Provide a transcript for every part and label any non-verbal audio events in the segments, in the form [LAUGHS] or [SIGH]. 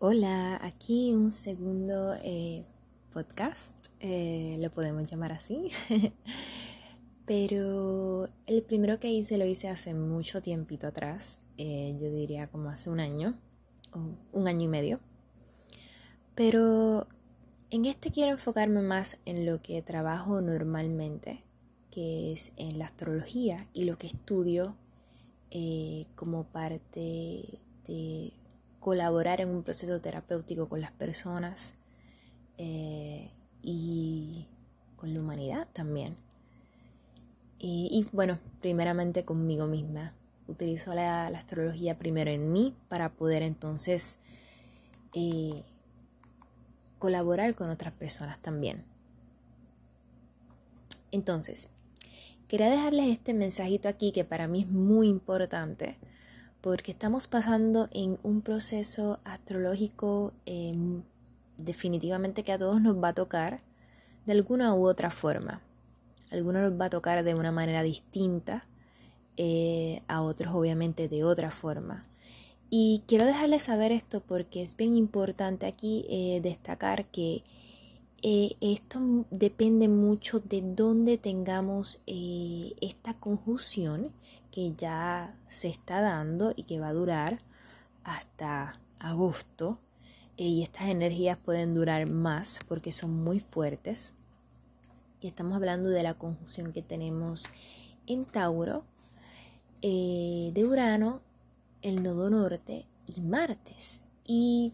Hola, aquí un segundo eh, podcast, eh, lo podemos llamar así, [LAUGHS] pero el primero que hice lo hice hace mucho tiempito atrás, eh, yo diría como hace un año, o un año y medio, pero en este quiero enfocarme más en lo que trabajo normalmente, que es en la astrología y lo que estudio como parte de colaborar en un proceso terapéutico con las personas eh, y con la humanidad también. Y, bueno, primeramente conmigo misma. Utilizo la, astrología primero en mí para poder entonces eh, colaborar con otras personas también. Entonces, quería dejarles este mensajito aquí que para mí es muy importante porque estamos pasando en un proceso astrológico em, definitivamente que a todos nos va a tocar de alguna u otra forma. Algunos nos va a tocar de una manera distinta, eh, a otros obviamente de otra forma. Y quiero dejarles saber esto porque es bien importante aquí eh, destacar que eh, esto depende mucho de dónde tengamos esta conjunción que ya se está dando y que va a durar hasta agosto. Y estas energías pueden durar más porque son muy fuertes. Y estamos hablando de la conjunción que tenemos en Tauro, eh, de Urano, el nodo norte y Martes. Y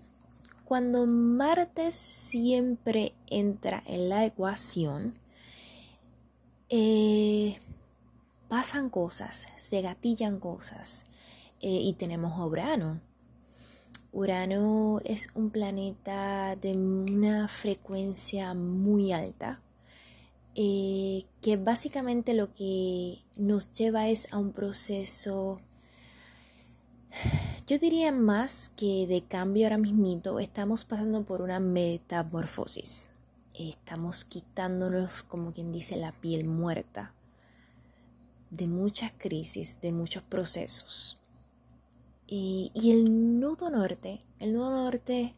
cuando Martes siempre entra en la ecuación, eh, pasan cosas, se gatillan cosas. Eh, y tenemos a Urano. Urano es un planeta de una frecuencia muy alta, eh, que básicamente lo que nos lleva es a un proceso, yo diría más que de cambio ahora mismo, estamos pasando por una metamorfosis. Estamos quitándonos, como quien dice, la piel muerta de muchas crisis, de muchos procesos. Y, el nudo norte, el nudo norte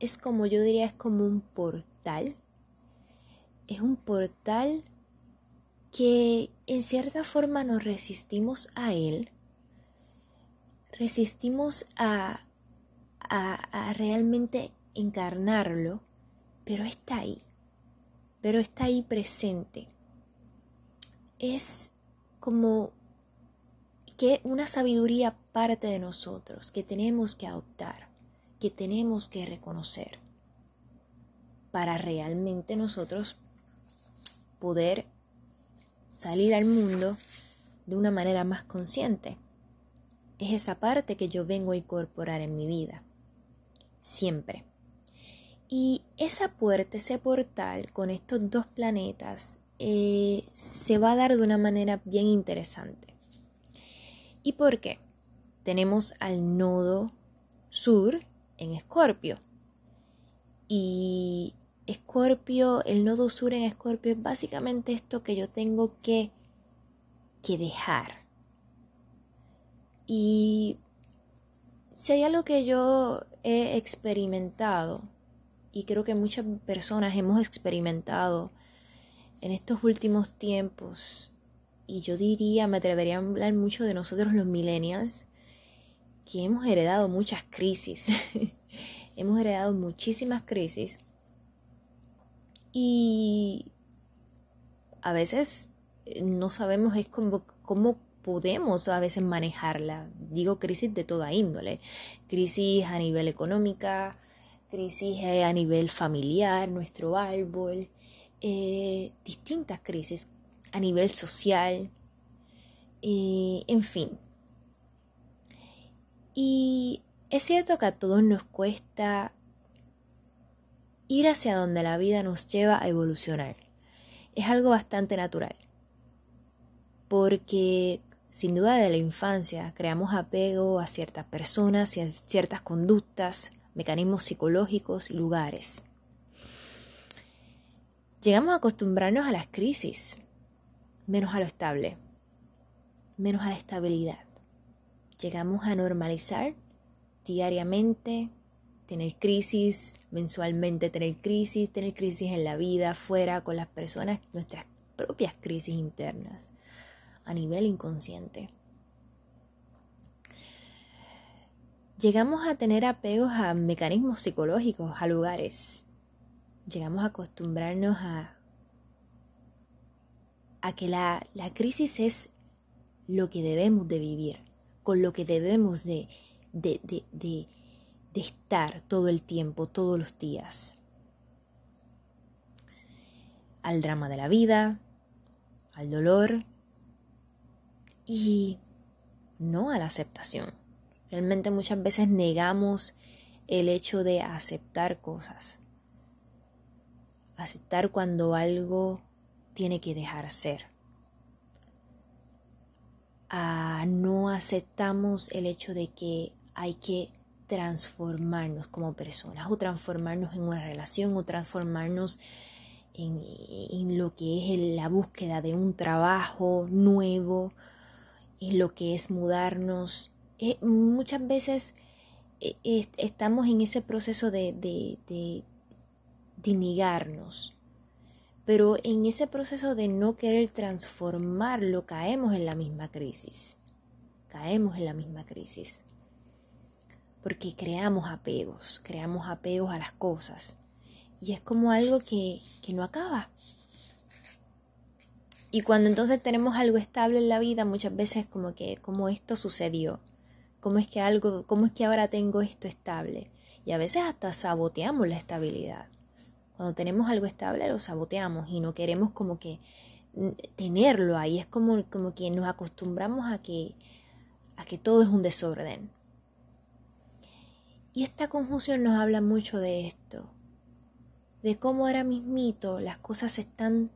es como yo diría, es como un portal. Es un portal que en cierta forma nos resistimos a él, resistimos a, a, realmente encarnarlo, pero está ahí, pero está ahí presente. Es como que una sabiduría parte de nosotros que tenemos que adoptar, que tenemos que reconocer para realmente nosotros poder salir al mundo de una manera más consciente. Es esa parte que yo vengo a incorporar en mi vida, siempre. Y esa puerta, ese portal con estos dos planetas eh, se va a dar de una manera bien interesante. ¿Y por qué? Tenemos al nodo sur en Escorpio. Y Escorpio, el nodo sur en Escorpio es básicamente esto que yo tengo que, que dejar. Y si hay algo que yo he experimentado, y creo que muchas personas hemos experimentado en estos últimos tiempos, y yo diría, me atrevería a hablar mucho de nosotros los millennials, que hemos heredado muchas crisis, [LAUGHS] hemos heredado muchísimas crisis, y a veces no sabemos es cómo, cómo podemos a veces manejarla. Digo crisis de toda índole, crisis a nivel económica, crisis a nivel familiar, nuestro árbol, eh, distintas crisis a nivel social, eh, en fin. Y es cierto que a todos nos cuesta ir hacia donde la vida nos lleva a evolucionar. Es algo bastante natural. Porque sin duda de la infancia creamos apego a ciertas personas y a ciertas conductas, mecanismos psicológicos y lugares. Llegamos a acostumbrarnos a las crisis, menos a lo estable, menos a la estabilidad. Llegamos a normalizar diariamente tener crisis mensualmente, tener crisis, tener crisis en la vida, fuera, con las personas, nuestras propias crisis internas a nivel inconsciente. Llegamos a tener apegos a mecanismos psicológicos, a lugares. Llegamos a acostumbrarnos a, a que la, la crisis es lo que debemos de vivir, con lo que debemos de, de, de, de, de estar todo el tiempo, todos los días. Al drama de la vida, al dolor y no a la aceptación. Realmente muchas veces negamos el hecho de aceptar cosas. Aceptar cuando algo tiene que dejar ser. Ah, no aceptamos el hecho de que hay que transformarnos como personas o transformarnos en una relación o transformarnos en, lo que es la búsqueda de un trabajo nuevo, en lo que es mudarnos. Eh, muchas veces eh, estamos en ese proceso de, de, de, de negarnos, pero en ese proceso de no querer transformarlo caemos en la misma crisis. Caemos en la misma crisis. Porque creamos apegos, creamos apegos a las cosas. Y es como algo que, que no acaba. Y cuando entonces tenemos algo estable en la vida, muchas veces como que, como esto sucedió, cómo es que algo, cómo es que ahora tengo esto estable. Y a veces hasta saboteamos la estabilidad. Cuando tenemos algo estable lo saboteamos y no queremos como que tenerlo ahí. Es como, como que nos acostumbramos a que, a que todo es un desorden. Y esta conjunción nos habla mucho de esto, de cómo ahora mismito las cosas se están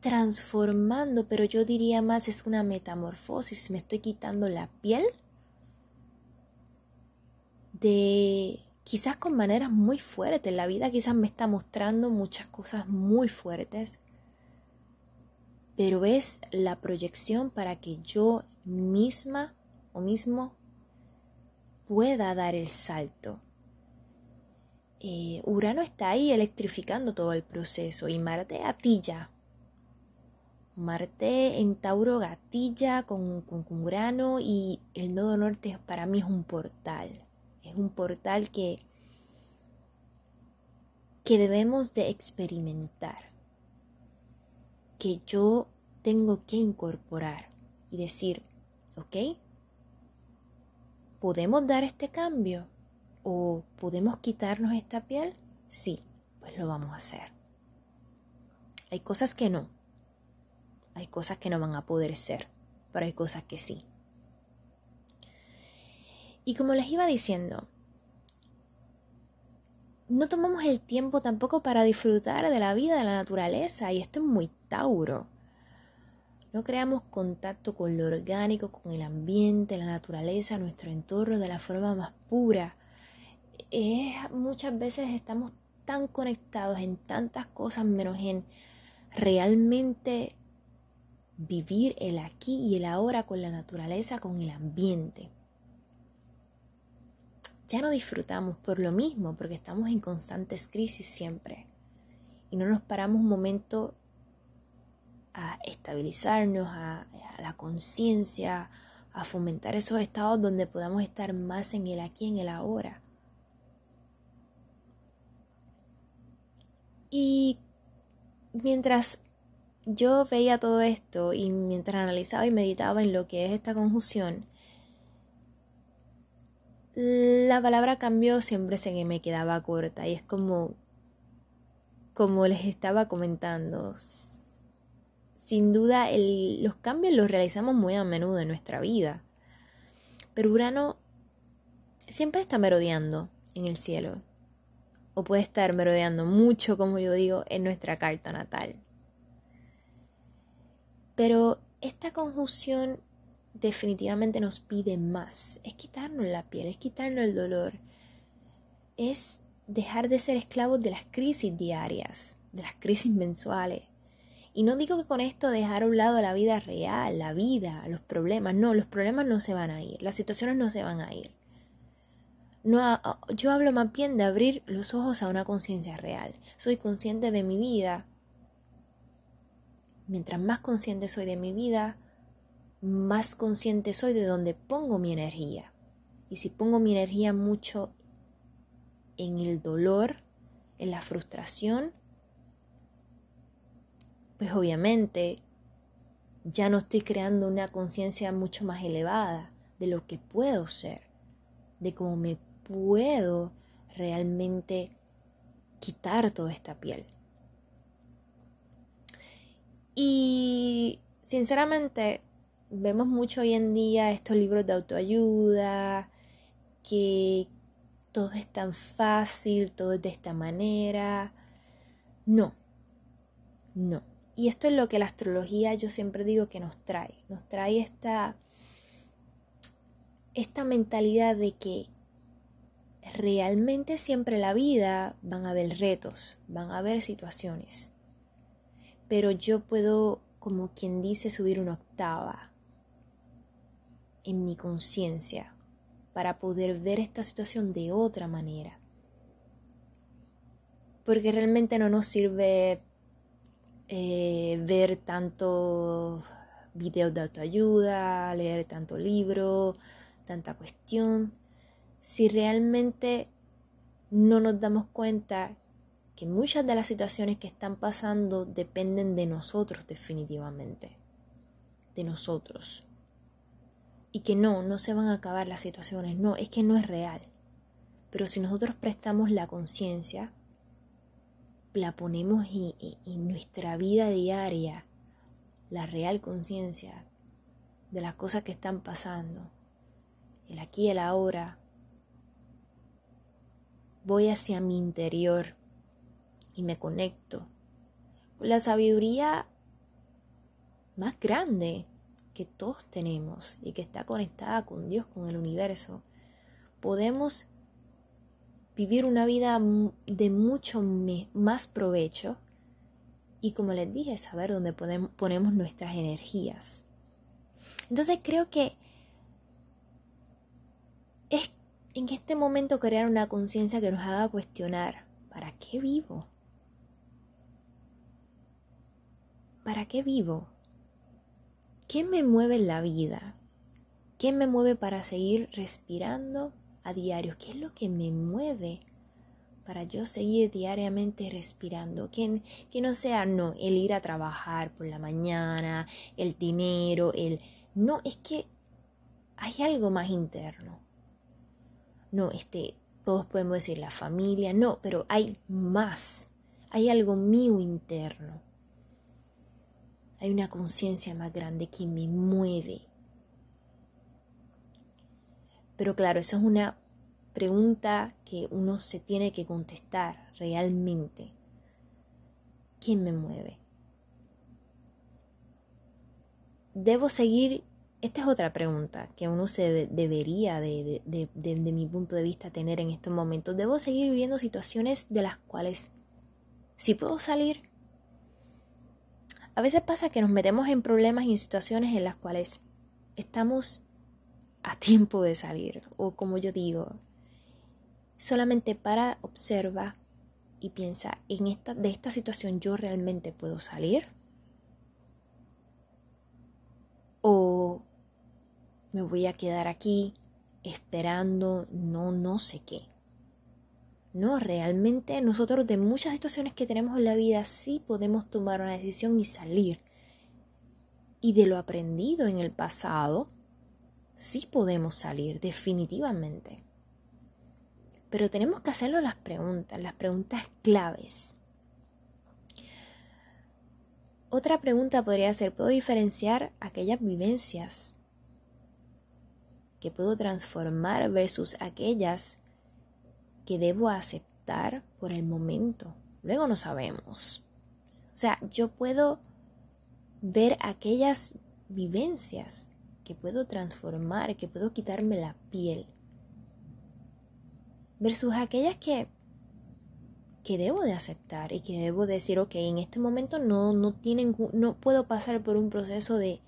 transformando, pero yo diría más es una metamorfosis, me estoy quitando la piel de quizás con maneras muy fuertes, la vida quizás me está mostrando muchas cosas muy fuertes, pero es la proyección para que yo misma o mismo pueda dar el salto eh, Urano está ahí electrificando todo el proceso y Marte gatilla. Marte en Tauro gatilla con, con, Urano y el nodo norte para mí es un portal. Es un portal que, que debemos de experimentar. Que yo tengo que incorporar y decir, ¿ok? ¿Podemos dar este cambio? ¿O podemos quitarnos esta piel? Sí, pues lo vamos a hacer. Hay cosas que no. Hay cosas que no van a poder ser, pero hay cosas que sí. Y como les iba diciendo, no tomamos el tiempo tampoco para disfrutar de la vida, de la naturaleza, y esto es muy Tauro. No creamos contacto con lo orgánico, con el ambiente, la naturaleza, nuestro entorno de la forma más pura muchas veces estamos tan conectados en tantas cosas menos en realmente vivir el aquí y el ahora con la naturaleza, con el ambiente. Ya no disfrutamos por lo mismo, porque estamos en constantes crisis siempre. Y no nos paramos un momento a estabilizarnos, a, a la conciencia, a fomentar esos estados donde podamos estar más en el aquí, en el ahora. Y mientras yo veía todo esto y mientras analizaba y meditaba en lo que es esta conjunción, la palabra cambio siempre se me quedaba corta y es como, como les estaba comentando. Sin duda, los cambios los realizamos muy a menudo en nuestra vida. Pero Urano siempre está merodeando en el cielo o puede estar merodeando mucho, como yo digo, en nuestra carta natal. Pero esta conjunción definitivamente nos pide más. Es quitarnos la piel, es quitarnos el dolor. Es dejar de ser esclavos de las crisis diarias, de las crisis mensuales. Y no digo que con esto dejar a un lado la vida real, la vida, los problemas. No, los problemas no se van a ir, las situaciones no se van a ir. No, yo hablo más bien de abrir los ojos a una conciencia real. Soy consciente de mi vida. Mientras más consciente soy de mi vida, más consciente soy de dónde pongo mi energía. Y si pongo mi energía mucho en el dolor, en la frustración, pues obviamente ya no estoy creando una conciencia mucho más elevada de lo que puedo ser, de cómo me puedo realmente quitar toda esta piel. Y sinceramente vemos mucho hoy en día estos libros de autoayuda, que todo es tan fácil, todo es de esta manera. No, no. Y esto es lo que la astrología yo siempre digo que nos trae. Nos trae esta, esta mentalidad de que realmente siempre en la vida van a haber retos, van a haber situaciones. Pero yo puedo, como quien dice, subir una octava en mi conciencia para poder ver esta situación de otra manera. Porque realmente no nos sirve eh, ver tanto videos de autoayuda, leer tanto libro, tanta cuestión, si realmente no nos damos cuenta que muchas de las situaciones que están pasando dependen de nosotros definitivamente, de nosotros y que no, no se van a acabar las situaciones, no, es que no es real. Pero si nosotros prestamos la conciencia, la ponemos en, nuestra vida diaria, la real conciencia de las cosas que están pasando, el aquí y el ahora, voy hacia mi interior y me conecto con la sabiduría más grande que todos tenemos y que está conectada con Dios, con el universo, podemos vivir una vida de mucho más provecho y como les dije, saber dónde ponemos nuestras energías. Entonces creo que es en este momento crear una conciencia que nos haga cuestionar, ¿para qué vivo? ¿Para qué vivo? ¿Qué me mueve en la vida? ¿Qué me mueve para seguir respirando a diario? ¿Qué es lo que me mueve para yo seguir diariamente respirando? Que, que no sea, no, el ir a trabajar por la mañana, el dinero, el... No, es que hay algo más interno. No, este, todos podemos decir la familia, no, pero hay más. Hay algo mío interno hay una conciencia más grande que me mueve. Pero claro, eso es una pregunta que uno se tiene que contestar realmente. ¿Quién me mueve? Debo seguir, esta es otra pregunta que uno se debería, de, mi punto de vista, tener en estos momentos. Debo seguir viviendo situaciones de las cuales, si puedo salir, a veces pasa que nos metemos en problemas y en situaciones en las cuales estamos a tiempo de salir. O como yo digo, solamente para, observa y piensa, en esta, de esta situación yo realmente puedo salir. O me voy a quedar aquí esperando no no sé qué. No, realmente nosotros de muchas situaciones que tenemos en la vida sí podemos tomar una decisión y salir. Y de lo aprendido en el pasado, sí podemos salir definitivamente. Pero tenemos que hacerlo las preguntas, las preguntas claves. Otra pregunta podría ser, ¿puedo diferenciar aquellas vivencias que puedo transformar versus aquellas que debo aceptar por el momento. Luego no sabemos. O sea, yo puedo ver aquellas vivencias que puedo transformar, que puedo quitarme la piel, versus aquellas que, que debo de aceptar y que debo decir, ok, en este momento no, no, tienen, no puedo pasar por un proceso de,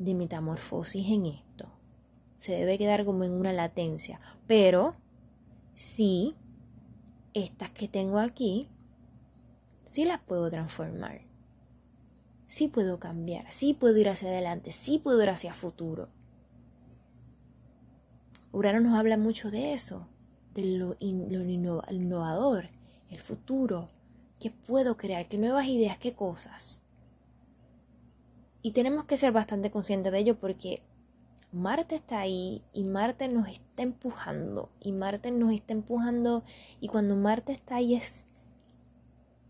de metamorfosis en esto. se debe quedar como en una latencia. Pero sí, estas que tengo aquí, sí las puedo transformar. Sí puedo cambiar, sí puedo ir hacia adelante, sí puedo ir hacia futuro. Urano nos habla mucho de eso, de lo, innovador, el futuro, qué puedo crear, qué nuevas ideas, qué cosas. Y tenemos que ser bastante conscientes de ello porque Marte está ahí y Marte nos está empujando y Marte nos está empujando y cuando Marte está ahí es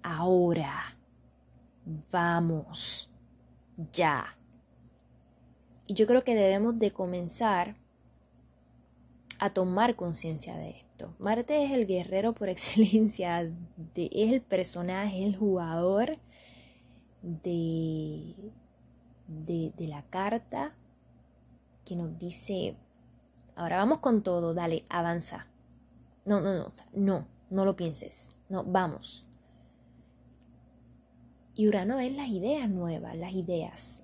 ahora, vamos, ya. Y yo creo que debemos de comenzar a tomar conciencia de esto. Marte es el guerrero por [LAUGHS] excelencia, es el personaje, el jugador de, de, de la carta que nos dice, ahora vamos con todo, dale, avanza. No, no, no, no, no lo pienses, no, vamos. Y Urano es las ideas nuevas, las ideas,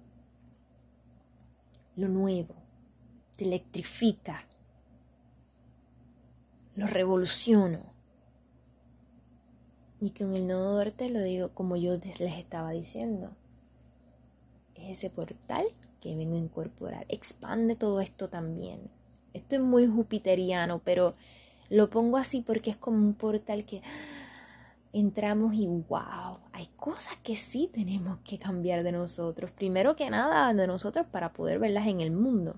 lo nuevo, te electrifica, lo revoluciono. Y con el nodo norte lo digo como yo les estaba diciendo. Es ese portal que vengo a incorporar. Expande todo esto también. Esto es muy jupiteriano, pero lo pongo así porque es como un portal que entramos y wow, hay cosas que sí tenemos que cambiar de nosotros. Primero que nada de nosotros para poder verlas en el mundo.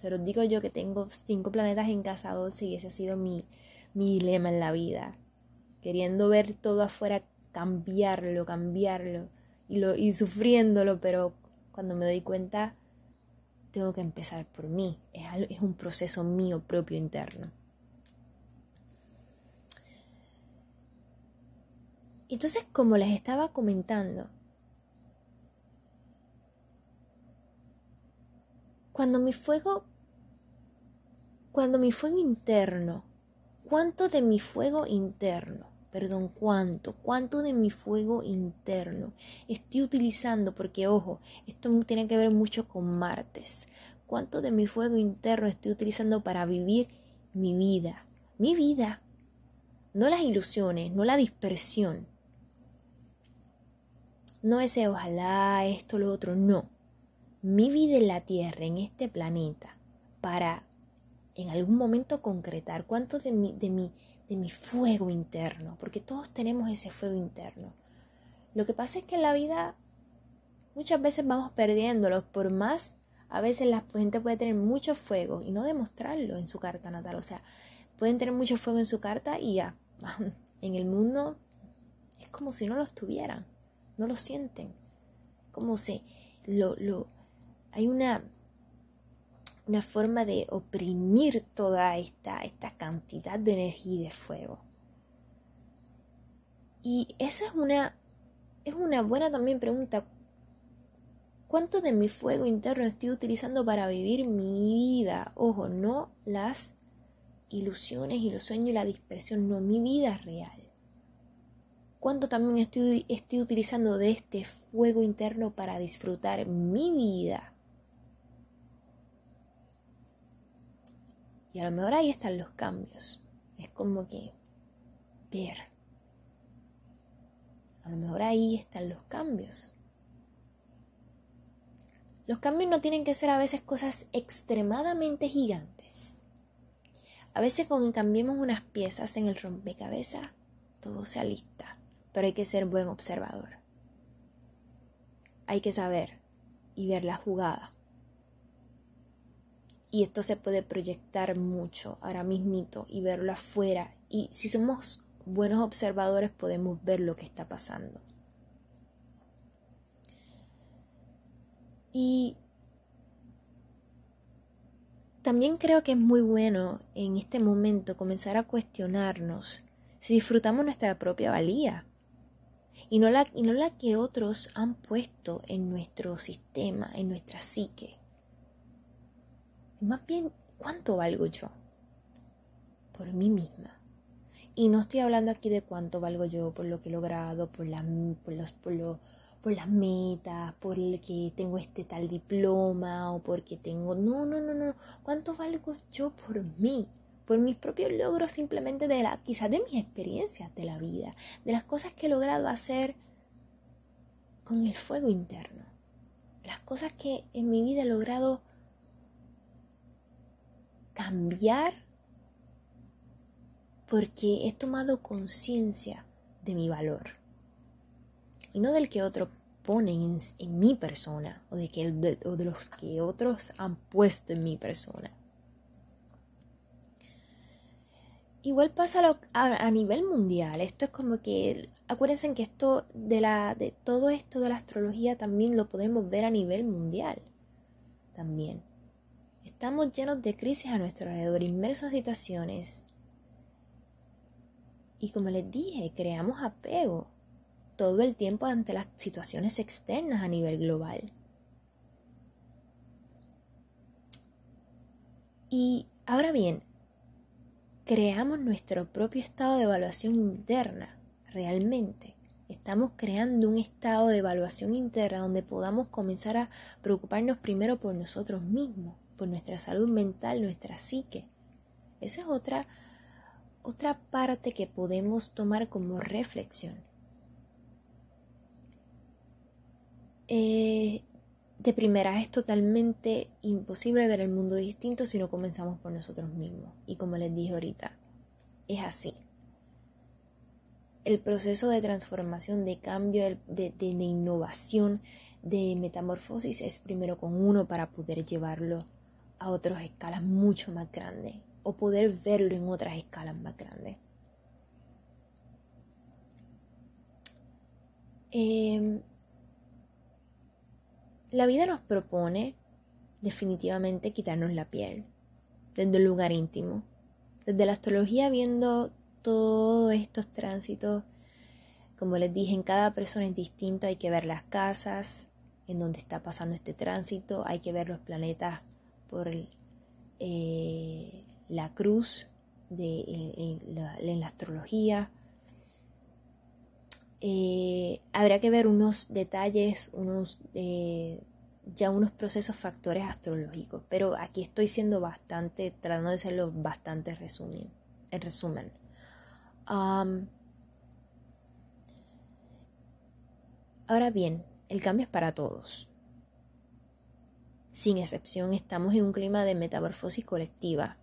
Se los digo yo que tengo cinco planetas en casa 12 y ese ha sido mi, mi dilema en la vida. Queriendo ver todo afuera, cambiarlo, cambiarlo y, lo, y sufriéndolo, pero cuando me doy cuenta, tengo que empezar por mí. Es, es un proceso mío propio interno. Entonces, como les estaba comentando, Cuando mi fuego, cuando mi fuego interno, ¿cuánto de mi fuego interno, perdón, cuánto, cuánto de mi fuego interno estoy utilizando? Porque ojo, esto tiene que ver mucho con martes. ¿Cuánto de mi fuego interno estoy utilizando para vivir mi vida? Mi vida, no las ilusiones, no la dispersión. No ese ojalá, esto, lo otro, no mi vida en la Tierra, en este planeta, para en algún momento concretar cuánto de mi, de mi, de mi fuego interno, porque todos tenemos ese fuego interno. Lo que pasa es que en la vida muchas veces vamos perdiéndolo, por más a veces la gente puede tener mucho fuego y no demostrarlo en su carta natal, o sea, pueden tener mucho fuego en su carta y ya, [LAUGHS] en el mundo es como si no lo tuvieran, no lo sienten, como si lo, lo, hay una, una forma de oprimir toda esta, esta cantidad de energía y de fuego. Y esa es una, es una buena también pregunta. ¿Cuánto de mi fuego interno estoy utilizando para vivir mi vida? Ojo, no las ilusiones y los sueños y la dispersión, no mi vida real. ¿Cuánto también estoy, estoy utilizando de este fuego interno para disfrutar mi vida? Y a lo mejor ahí están los cambios. Es como que ver. A lo mejor ahí están los cambios. Los cambios no tienen que ser a veces cosas extremadamente gigantes. A veces con que cambiemos unas piezas en el rompecabezas, todo se alista. Pero hay que ser buen observador. Hay que saber y ver la jugada y esto se puede proyectar mucho ahora mismito y verlo afuera. Y si somos buenos observadores podemos ver lo que está pasando. Y también creo que es muy bueno en este momento comenzar a cuestionarnos si disfrutamos nuestra propia valía y no la, y no la que otros han puesto en nuestro sistema, en nuestra psique más bien cuánto valgo yo por mí misma. Y no estoy hablando aquí de cuánto valgo yo por lo que he logrado, por, por, los, por, por las metas, por que tengo este tal diploma o porque tengo... No, no, no, no. ¿Cuánto valgo yo por mí? Por mis propios logros simplemente de la, quizás de mis experiencias de la vida, de las cosas que he logrado hacer con el fuego interno. Las cosas que en mi vida he logrado cambiar porque he tomado conciencia de mi valor y no del que otros ponen en, mi persona o de, que, o de los que otros han puesto en mi persona. Igual pasa a, nivel mundial. Esto es como que, acuérdense que esto de, la, de todo esto de la astrología también lo podemos ver a nivel mundial. También. Estamos llenos de crisis a nuestro alrededor, inmersos en situaciones. Y como les dije, creamos apego todo el tiempo ante las situaciones externas a nivel global. Y ahora bien, creamos nuestro propio estado de evaluación interna, realmente. Estamos creando un estado de evaluación interna donde podamos comenzar a preocuparnos primero por nosotros mismos, por nuestra salud mental, nuestra psique. Esa es otra, otra parte que podemos tomar como reflexión. Eh, de primera es totalmente imposible ver el mundo distinto si no comenzamos por nosotros mismos. Y como les dije ahorita, es así. El proceso de transformación, de cambio, de, de innovación, de metamorfosis es primero con uno para poder llevarlo a otras escalas mucho más grandes o poder verlo en otras escalas más grandes. Eh, la vida nos propone definitivamente quitarnos la piel, desde el lugar íntimo, desde la astrología viendo todos estos tránsitos. Como les dije, en cada persona es distinto, hay que ver las casas en donde está pasando este tránsito, hay que ver los planetas por eh, la cruz de, en la astrología, eh, habrá que ver unos detalles, unos eh, ya unos procesos factores astrológicos, pero aquí estoy siendo bastante, tratando de hacerlo bastante resumen, en resumen. ahora bien, el cambio es para todos. Sin excepción, estamos en un clima de metamorfosis colectiva.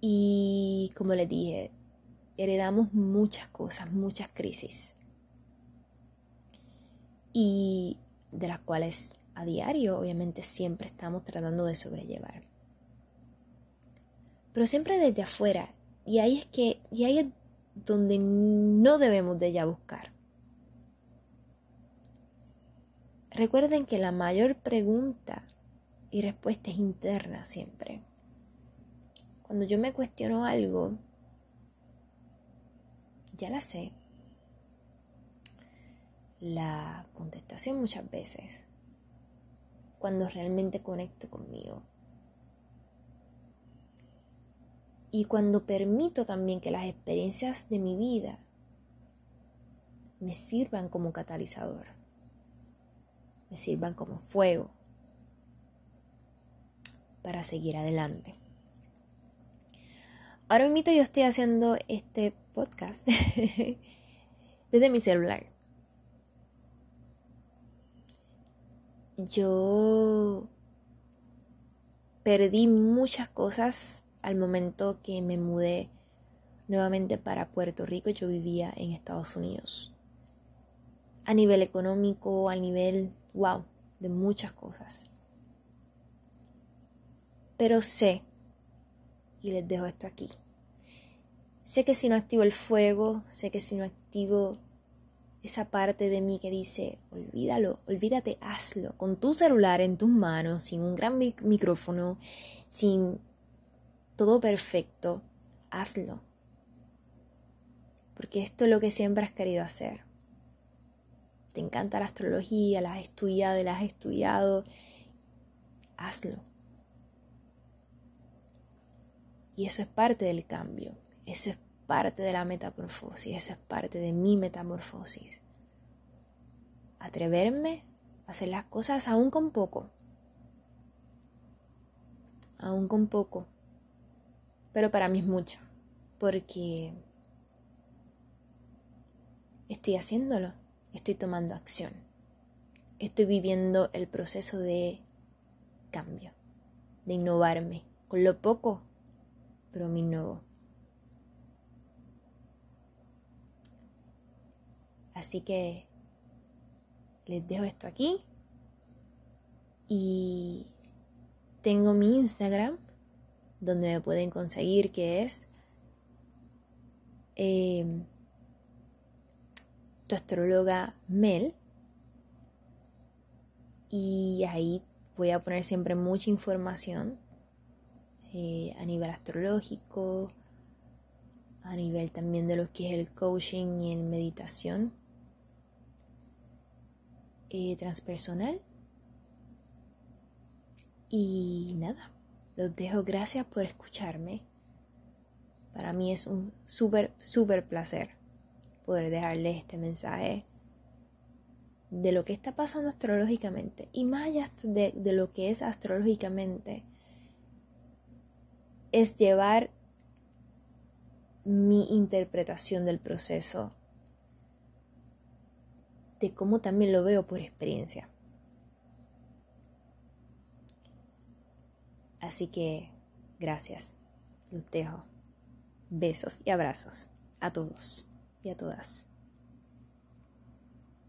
Y como les dije, heredamos muchas cosas, muchas crisis. Y de las cuales a diario, obviamente, siempre estamos tratando de sobrellevar. Pero siempre desde afuera. Y ahí es que, y ahí es donde no debemos de ya buscar. Recuerden que la mayor pregunta y respuesta es interna siempre. Cuando yo me cuestiono algo, ya la sé. La contestación muchas veces, cuando realmente conecto conmigo. Y cuando permito también que las experiencias de mi vida me sirvan como catalizador, me sirvan como fuego para seguir adelante. Ahora mismo yo estoy haciendo este podcast [LAUGHS] desde mi celular. Yo perdí muchas cosas al momento que me mudé nuevamente para Puerto Rico. Yo vivía en Estados Unidos. A nivel económico, a nivel, wow, de muchas cosas. Pero sé, y les dejo esto aquí, Sé que si no activo el fuego, sé que si no activo esa parte de mí que dice, olvídalo, olvídate, hazlo, con tu celular en tus manos, sin un gran micrófono, sin todo perfecto, hazlo. Porque esto es lo que siempre has querido hacer. Te encanta la astrología, la has estudiado y la has estudiado, hazlo. Y eso es parte del cambio. Eso es parte de la metamorfosis, eso es parte de mi metamorfosis. atreverme a hacer las cosas aún con poco. Aún con poco. Pero para mí es mucho. Porque estoy haciéndolo. Estoy tomando acción. Estoy viviendo el proceso de cambio. De innovarme. Con lo poco, pero me innovo. Así que les dejo esto aquí. Y tengo mi Instagram, donde me pueden conseguir, que es em, tu astróloga Mel. Y ahí voy a poner siempre mucha información eh, a nivel astrológico, a nivel también de lo que es el coaching y en meditación eh, transpersonal. Y nada, los dejo. Gracias por escucharme. Para mí es un súper, súper placer poder dejarles este mensaje de lo que está pasando astrológicamente. Y más allá de, de lo que es astrológicamente, es llevar mi interpretación del proceso de cómo también lo veo por experiencia. Así que gracias. Los dejo. Besos y abrazos a todos y a todas.